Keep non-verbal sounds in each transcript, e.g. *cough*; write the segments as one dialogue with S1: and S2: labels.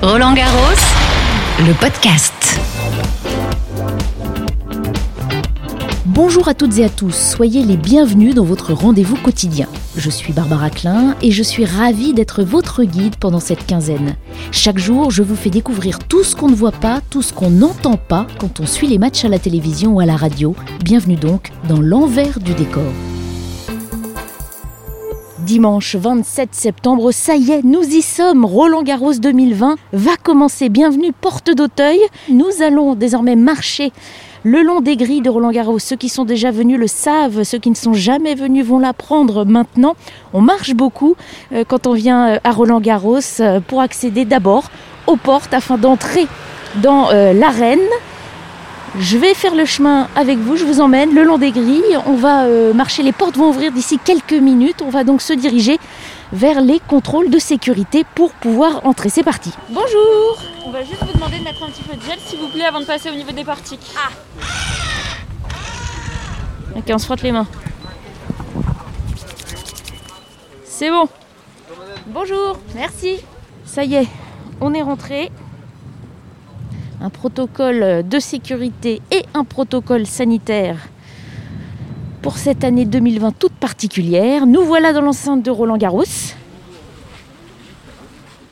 S1: Roland Garros, le podcast.
S2: Bonjour à toutes et à tous, soyez les bienvenus dans votre rendez-vous quotidien. Je suis Barbara Klein et je suis ravie d'être votre guide pendant cette quinzaine. Chaque jour, je vous fais découvrir tout ce qu'on ne voit pas, tout ce qu'on n'entend pas quand on suit les matchs à la télévision ou à la radio. Bienvenue donc dans l'envers du décor. Dimanche 27 septembre, ça y est, nous y sommes. Roland Garros 2020 va commencer. Bienvenue, porte d'Auteuil. Nous allons désormais marcher le long des grilles de Roland Garros. Ceux qui sont déjà venus le savent, ceux qui ne sont jamais venus vont l'apprendre maintenant. On marche beaucoup euh, quand on vient euh, à Roland Garros euh, pour accéder d'abord aux portes afin d'entrer dans l'arène. Je vais faire le chemin avec vous, je vous emmène le long des grilles. On va marcher, les portes vont ouvrir d'ici quelques minutes. On va donc se diriger vers les contrôles de sécurité pour pouvoir entrer. C'est parti.
S3: Bonjour On va juste vous demander de mettre un petit peu de gel s'il vous plaît avant de passer au niveau des portiques. Ah
S2: Ok, on se frotte les mains. C'est bon. Bonjour, merci. Ça y est, on est rentré. Un protocole de sécurité et un protocole sanitaire pour cette année 2020 toute particulière. Nous voilà dans l'enceinte de Roland Garros.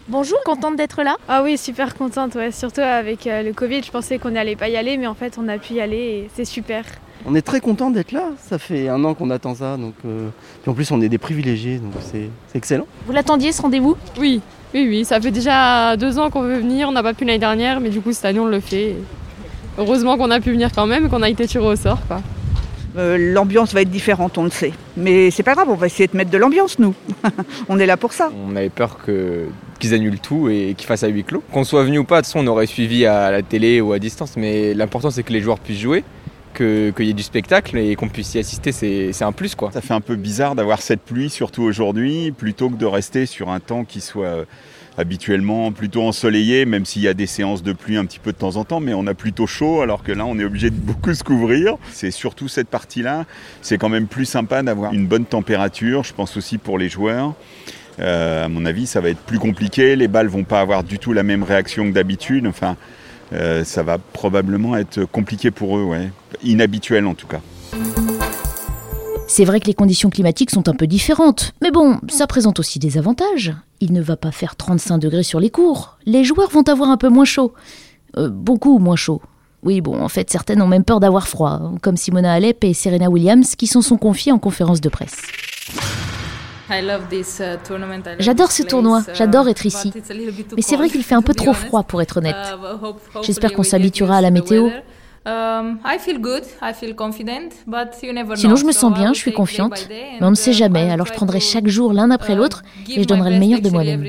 S2: Bonjour, contente d'être là?
S3: Ah oui, super contente, ouais. surtout avec euh, le Covid, je pensais qu'on n'allait pas y aller, mais en fait on a pu y aller et c'est super.
S4: On est très content d'être là, ça fait un an qu'on attend ça, donc euh, en plus on est des privilégiés, donc c'est excellent.
S2: Vous l'attendiez ce rendez-vous?
S3: Oui, oui, oui, ça fait déjà deux ans qu'on veut venir, on n'a pas pu l'année dernière, mais du coup cette année on le fait. Heureusement qu'on a pu venir quand même et qu'on a été tiré au sort. Quoi.
S5: Euh, l'ambiance va être différente, on le sait. Mais c'est pas grave, on va essayer de mettre de l'ambiance, nous. *laughs* on est là pour ça.
S6: On avait peur qu'ils annulent tout et qu'ils fassent à huis clos. Qu'on soit venu ou pas, de toute façon, on aurait suivi à la télé ou à distance. Mais l'important, c'est que les joueurs puissent jouer, qu'il y ait du spectacle et qu'on puisse y assister, c'est un plus. quoi.
S7: Ça fait un peu bizarre d'avoir cette pluie, surtout aujourd'hui, plutôt que de rester sur un temps qui soit habituellement plutôt ensoleillé, même s'il y a des séances de pluie un petit peu de temps en temps, mais on a plutôt chaud, alors que là, on est obligé de *laughs* beaucoup se couvrir. C'est surtout cette partie-là. C'est quand même plus sympa d'avoir une bonne température, je pense aussi pour les joueurs. Euh, à mon avis, ça va être plus compliqué. Les balles vont pas avoir du tout la même réaction que d'habitude. Enfin, euh, ça va probablement être compliqué pour eux. Inhabituel en tout cas.
S2: C'est vrai que les conditions climatiques sont un peu différentes, mais bon, ça présente aussi des avantages. Il ne va pas faire 35 degrés sur les cours. Les joueurs vont avoir un peu moins chaud. Euh, beaucoup moins chaud. Oui, bon, en fait, certaines ont même peur d'avoir froid, comme Simona Alep et Serena Williams, qui s'en sont confiées en conférence de presse. J'adore ce tournoi, j'adore être ici. Mais c'est vrai qu'il fait un peu trop froid pour être honnête. J'espère qu'on s'habituera à la météo. Sinon, je me sens bien, je suis confiante, mais on ne sait jamais, alors je prendrai chaque jour l'un après uh, l'autre et je donnerai le meilleur de moi-même.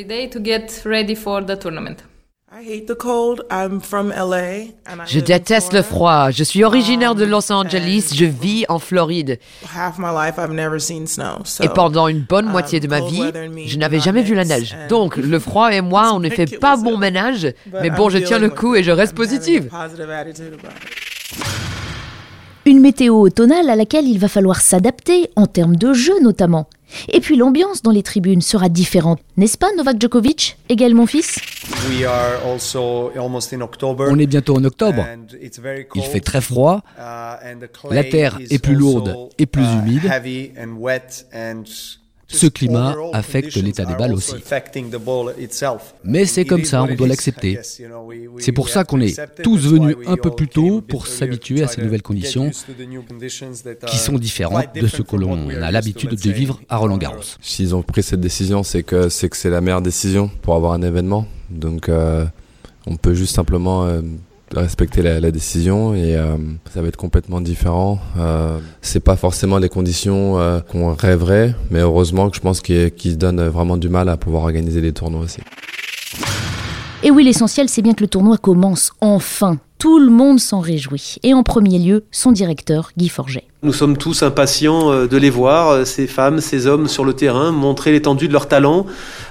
S8: Je déteste le froid. Je suis originaire de Los um, Angeles. Je vis en Floride. Et pendant une bonne moitié de ma vie, je n'avais jamais vu la neige. Donc, le froid et moi, on ne fait pas bon ménage. Mais bon, je tiens le coup et je reste positive.
S2: Une météo automnale à laquelle il va falloir s'adapter, en termes de jeu notamment. Et puis l'ambiance dans les tribunes sera différente, n'est-ce pas Novak Djokovic, également fils?
S9: On est bientôt en octobre. Il fait très froid. Uh, La terre est plus lourde et plus uh, humide. Ce climat affecte l'état des balles aussi. Mais c'est comme ça, on doit l'accepter. C'est pour ça qu'on est tous venus un peu plus tôt pour s'habituer à ces nouvelles conditions qui sont différentes de ce que l'on a l'habitude de vivre à Roland Garros.
S10: S'ils ont pris cette décision, c'est que c'est la meilleure décision pour avoir un événement. Donc euh, on peut juste simplement euh, respecter la, décision et euh, ça va être complètement différent. Euh, c'est pas forcément les conditions euh, qu'on rêverait, mais heureusement que je pense qu'ils se donnent vraiment du mal à pouvoir organiser des tournois aussi.
S2: Et oui, l'essentiel, c'est bien que le tournoi commence enfin. Tout le monde s'en réjouit. Et en premier lieu, son directeur, Guy Forget.
S11: Nous sommes tous impatients euh, de les voir, euh, ces femmes, ces hommes sur le terrain, montrer l'étendue de leur talent.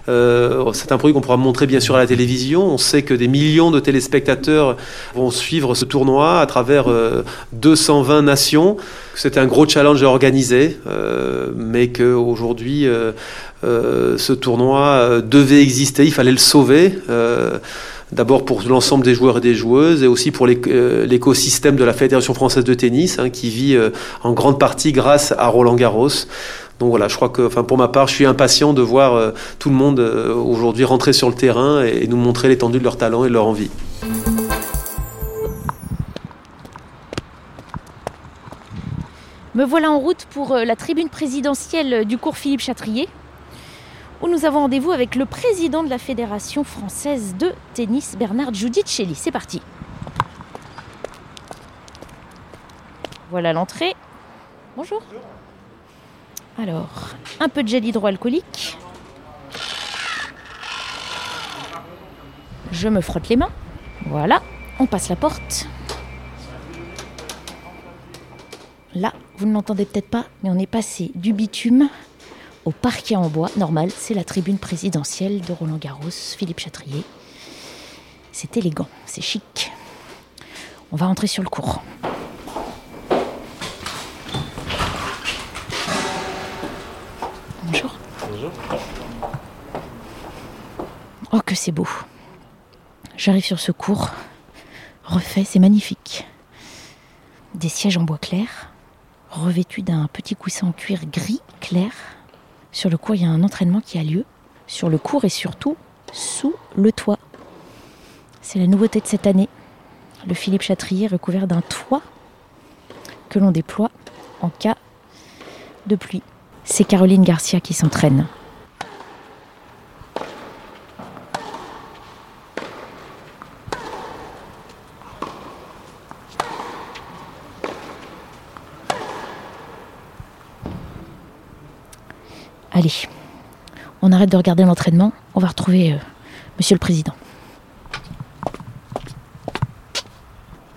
S11: Euh, c'est un produit qu'on pourra montrer bien sûr à la télévision. On sait que des millions de téléspectateurs vont suivre ce tournoi à travers 220 nations. C'est un gros challenge à organiser, mais qu'aujourd'hui, ce tournoi devait exister, il fallait le sauver. D'abord pour l'ensemble des joueurs et des joueuses, et aussi pour l'écosystème de la Fédération française de tennis, hein, qui vit en grande partie grâce à Roland Garros. Donc voilà, je crois que, pour ma part, je suis impatient de voir tout le monde aujourd'hui rentrer sur le terrain et nous montrer l'étendue de leur talent et de leur envie.
S2: Me voilà en route pour euh, la tribune présidentielle du cours Philippe Chatrier, où nous avons rendez-vous avec le président de la Fédération française de tennis, Bernard Giudicelli. C'est parti. Voilà l'entrée. Bonjour. Alors, un peu de gel hydroalcoolique. Je me frotte les mains. Voilà, on passe la porte. Là, vous ne l'entendez peut-être pas, mais on est passé du bitume au parquet en bois. Normal, c'est la tribune présidentielle de Roland Garros, Philippe Chatrier. C'est élégant, c'est chic. On va rentrer sur le cours. Bonjour. Bonjour. Oh, que c'est beau. J'arrive sur ce cours. Refait, c'est magnifique. Des sièges en bois clair, revêtu d'un petit coussin en cuir gris clair. Sur le cours, il y a un entraînement qui a lieu. Sur le cours et surtout sous le toit. C'est la nouveauté de cette année. Le Philippe Chatrier recouvert d'un toit que l'on déploie en cas de pluie. C'est Caroline Garcia qui s'entraîne. Allez, on arrête de regarder l'entraînement, on va retrouver euh, Monsieur le Président.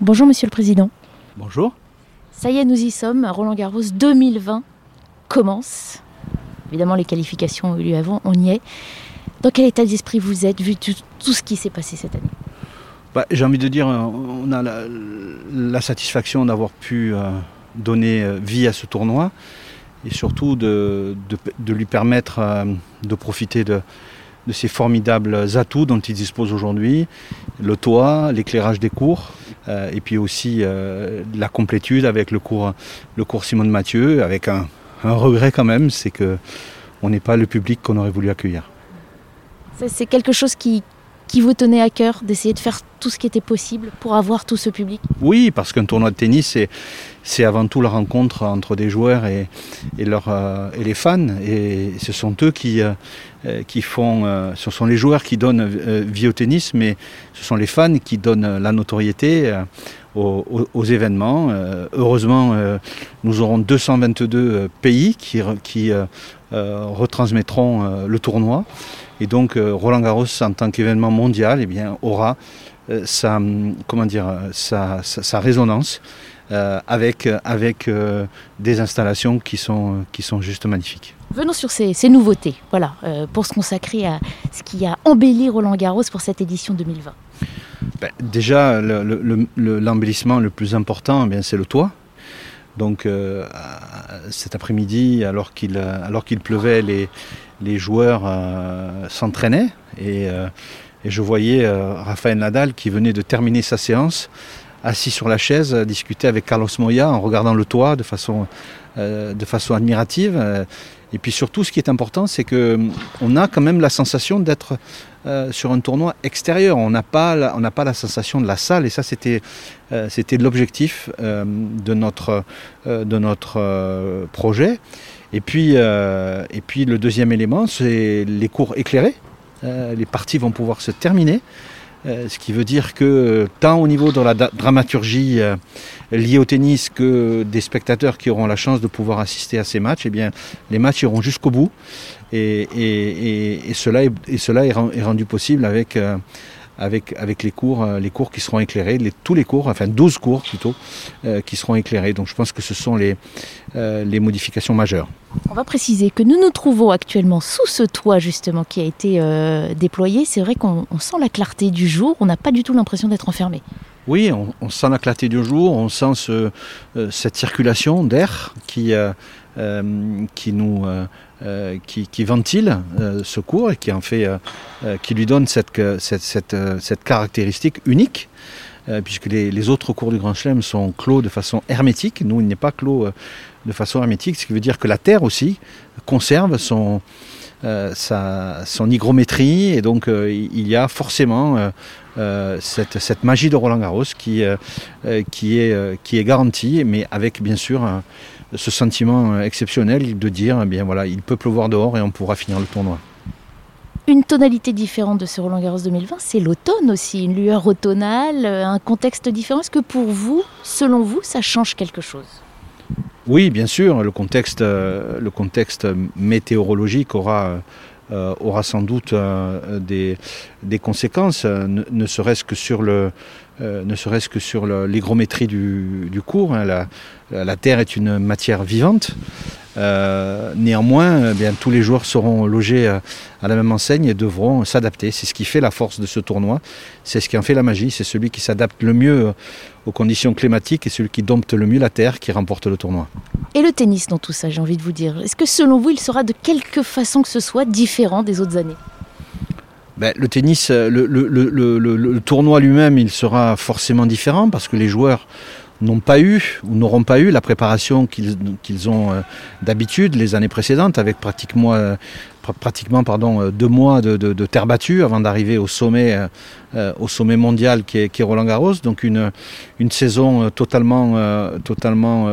S2: Bonjour Monsieur le Président.
S12: Bonjour.
S2: Ça y est, nous y sommes. Roland Garros 2020 commence. Évidemment, les qualifications ont eu lieu avant, on y est. Dans quel état d'esprit vous êtes, vu tout, ce qui s'est passé cette année?
S12: Bah, J'ai envie de dire, on a la, satisfaction d'avoir pu euh, donner euh, vie à ce tournoi et surtout de, lui permettre euh, de profiter de, ces formidables atouts dont il dispose aujourd'hui, le toit, l'éclairage des cours, euh, et puis aussi euh, la complétude avec le cours, le cours Simone Mathieu, avec un, regret quand même, c'est que on n'est pas le public qu'on aurait voulu accueillir.
S2: C'est quelque chose qui, qui vous tenait à cœur d'essayer de faire tout ce qui était possible pour avoir tout ce public
S12: Oui, parce qu'un tournoi de tennis, c'est avant tout la rencontre entre des joueurs et, et, euh, et les fans. Et ce sont eux qui, euh, qui font, euh, ce sont les joueurs qui donnent vie au tennis, mais ce sont les fans qui donnent la notoriété. Aux, événements. heureusement, nous aurons 222 pays qui, qui retransmettront le tournoi. Et donc Roland Garros, en tant qu'événement mondial, eh bien, aura sa, comment dire, sa, sa, résonance euh, avec, avec euh, des installations qui sont, qui sont juste magnifiques.
S2: Venons sur ces, nouveautés, voilà, euh, pour se consacrer à ce qui a embelli Roland Garros pour cette édition 2020.
S12: Ben, déjà, l'embellissement le, plus important, eh c'est le toit. Donc cet après-midi, alors qu'il qu'il pleuvait, les, joueurs s'entraînaient et et je voyais euh, Raphaël Nadal qui venait de terminer sa séance, assis sur la chaise, discuter avec Carlos Moya en regardant le toit de façon, euh, de façon admirative. Et puis surtout, ce qui est important, c'est que on a quand même la sensation d'être euh, sur un tournoi extérieur. On n'a pas, la, sensation de la salle, et ça, c'était, l'objectif de notre, projet. Et puis, le deuxième élément, c'est les cours éclairés. Euh, les parties vont pouvoir se terminer. Euh, ce qui veut dire que tant au niveau de la dramaturgie euh, liée au tennis que des spectateurs qui auront la chance de pouvoir assister à ces matchs, eh bien, les matchs iront jusqu'au bout. Et, cela, est, rendu possible avec, avec, les, cours, euh, les cours qui seront éclairés, tous les cours, enfin 12 cours plutôt, euh, qui seront éclairés. Donc je pense que ce sont les, euh, les modifications majeures.
S2: On va préciser que nous nous trouvons actuellement sous ce toit justement qui a été déployé. C'est vrai qu'on sent la clarté du jour, on n'a pas du tout l'impression d'être enfermé.
S12: Oui, on, sent la clarté du jour, on sent ce, cette circulation d'air qui, qui nous qui, qui, ventile ce cours et qui en fait qui lui donne cette, cette, caractéristique unique puisque les, autres cours du Grand Chelem sont clos de façon hermétique. Nous, il n'est pas clos de façon hermétique, ce qui veut dire que la Terre aussi conserve son, euh, sa, son hygrométrie et donc euh, il y a forcément euh, cette, cette, magie de Roland Garros qui, qui, est, qui est garantie, mais avec bien sûr ce sentiment exceptionnel de dire eh bien voilà, il peut pleuvoir dehors et on pourra finir le tournoi.
S2: Une tonalité différente de ce Roland Garros 2020, c'est l'automne aussi, une lueur automnale, un contexte différent. Est-ce que pour vous, selon vous, ça change quelque chose?
S12: Oui, bien sûr, le contexte, euh, le contexte météorologique aura, euh, aura sans doute euh, des, conséquences, ne, serait-ce que sur le, ne serait-ce que sur l'hygrométrie du, cours. Hein. La, Terre est une matière vivante. Euh, néanmoins, eh bien, tous les joueurs seront logés à la même enseigne et devront s'adapter. C'est ce qui fait la force de ce tournoi. C'est ce qui en fait la magie. C'est celui qui s'adapte le mieux aux conditions climatiques et celui qui dompte le mieux la terre qui remporte le tournoi.
S2: Et le tennis dans tout ça, j'ai envie de vous dire. Est-ce que selon vous, il sera de quelque façon que ce soit différent des autres années?
S12: Ben, le tennis, le, le tournoi lui-même, il sera forcément différent parce que les joueurs n'ont pas eu ou n'auront pas eu la préparation qu'ils ont euh, d'habitude les années précédentes avec pratiquement, euh, pratiquement pardon, euh, deux mois de, terre battue avant d'arriver au sommet, au sommet mondial qui est, Roland Garros. Donc une, saison totalement,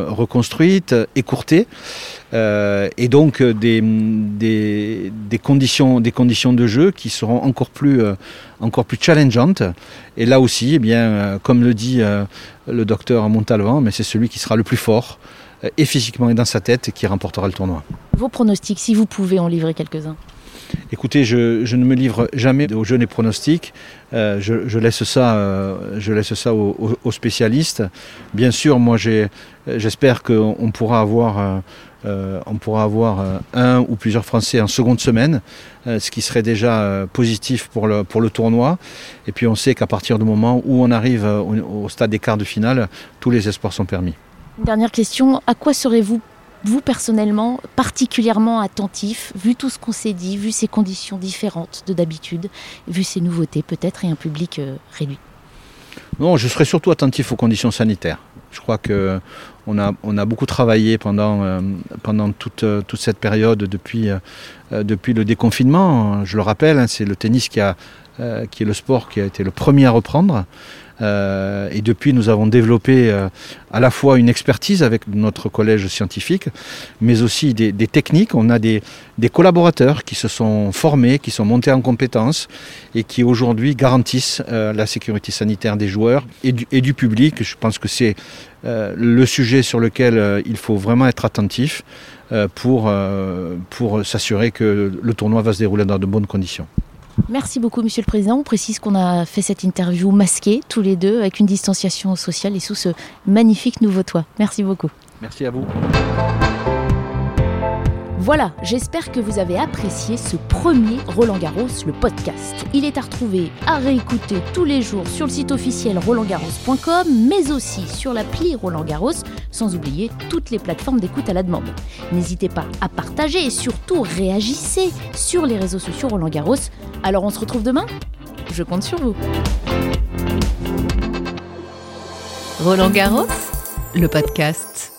S12: reconstruite, écourtée. et donc des, conditions, de jeu qui seront encore plus, encore challengeantes. Et là aussi, eh bien, comme le dit le docteur Montalvan, mais c'est celui qui sera le plus fort, euh, et physiquement et dans sa tête, qui remportera le tournoi.
S2: Vos pronostics, si vous pouvez en livrer quelques-uns
S12: Écoutez, je, ne me livre jamais aux jeunes et pronostics. Euh, je, laisse ça, euh, je laisse ça aux, spécialistes. Bien sûr, moi, j'espère qu'on pourra avoir, on pourra avoir un ou plusieurs Français en seconde semaine, ce qui serait déjà positif pour le, pour le tournoi. Et puis, on sait qu'à partir du moment où on arrive au, au stade des quarts de finale, tous les espoirs sont permis.
S2: Dernière question, à quoi serez-vous vous personnellement particulièrement attentif, vu tout ce qu'on s'est dit, vu ces conditions différentes de d'habitude, vu ces nouveautés peut-être et un public euh, réduit?
S12: Non, je serai surtout attentif aux conditions sanitaires. Je crois que on a, beaucoup travaillé pendant, euh, euh, toute cette période depuis, depuis le déconfinement. Je le rappelle, hein, c'est le tennis qui, est le sport qui a été le premier à reprendre. Euh, et depuis, nous avons développé euh, à la fois une expertise avec notre collège scientifique, mais aussi des, techniques. On a des, collaborateurs qui se sont formés, qui sont montés en compétences et qui aujourd'hui garantissent euh, la sécurité sanitaire des joueurs et du, public. Je pense que c'est le sujet sur lequel il faut vraiment être attentif pour, pour s'assurer que le tournoi va se dérouler dans de bonnes conditions.
S2: Merci beaucoup, Monsieur le Président. On précise qu'on a fait cette interview masquée, tous les deux, avec une distanciation sociale et sous ce magnifique nouveau toit. Merci beaucoup.
S12: Merci à vous.
S2: Voilà, j'espère que vous avez apprécié ce premier Roland Garros, le podcast. Il est à retrouver, à réécouter tous les jours sur le site officiel rolandgarros.com, mais aussi sur l'appli Roland Garros, sans oublier toutes les plateformes d'écoute à la demande. N'hésitez pas à partager et surtout réagissez sur les réseaux sociaux Roland Garros. Alors on se retrouve demain? Je compte sur vous.
S1: Roland Garros, le podcast.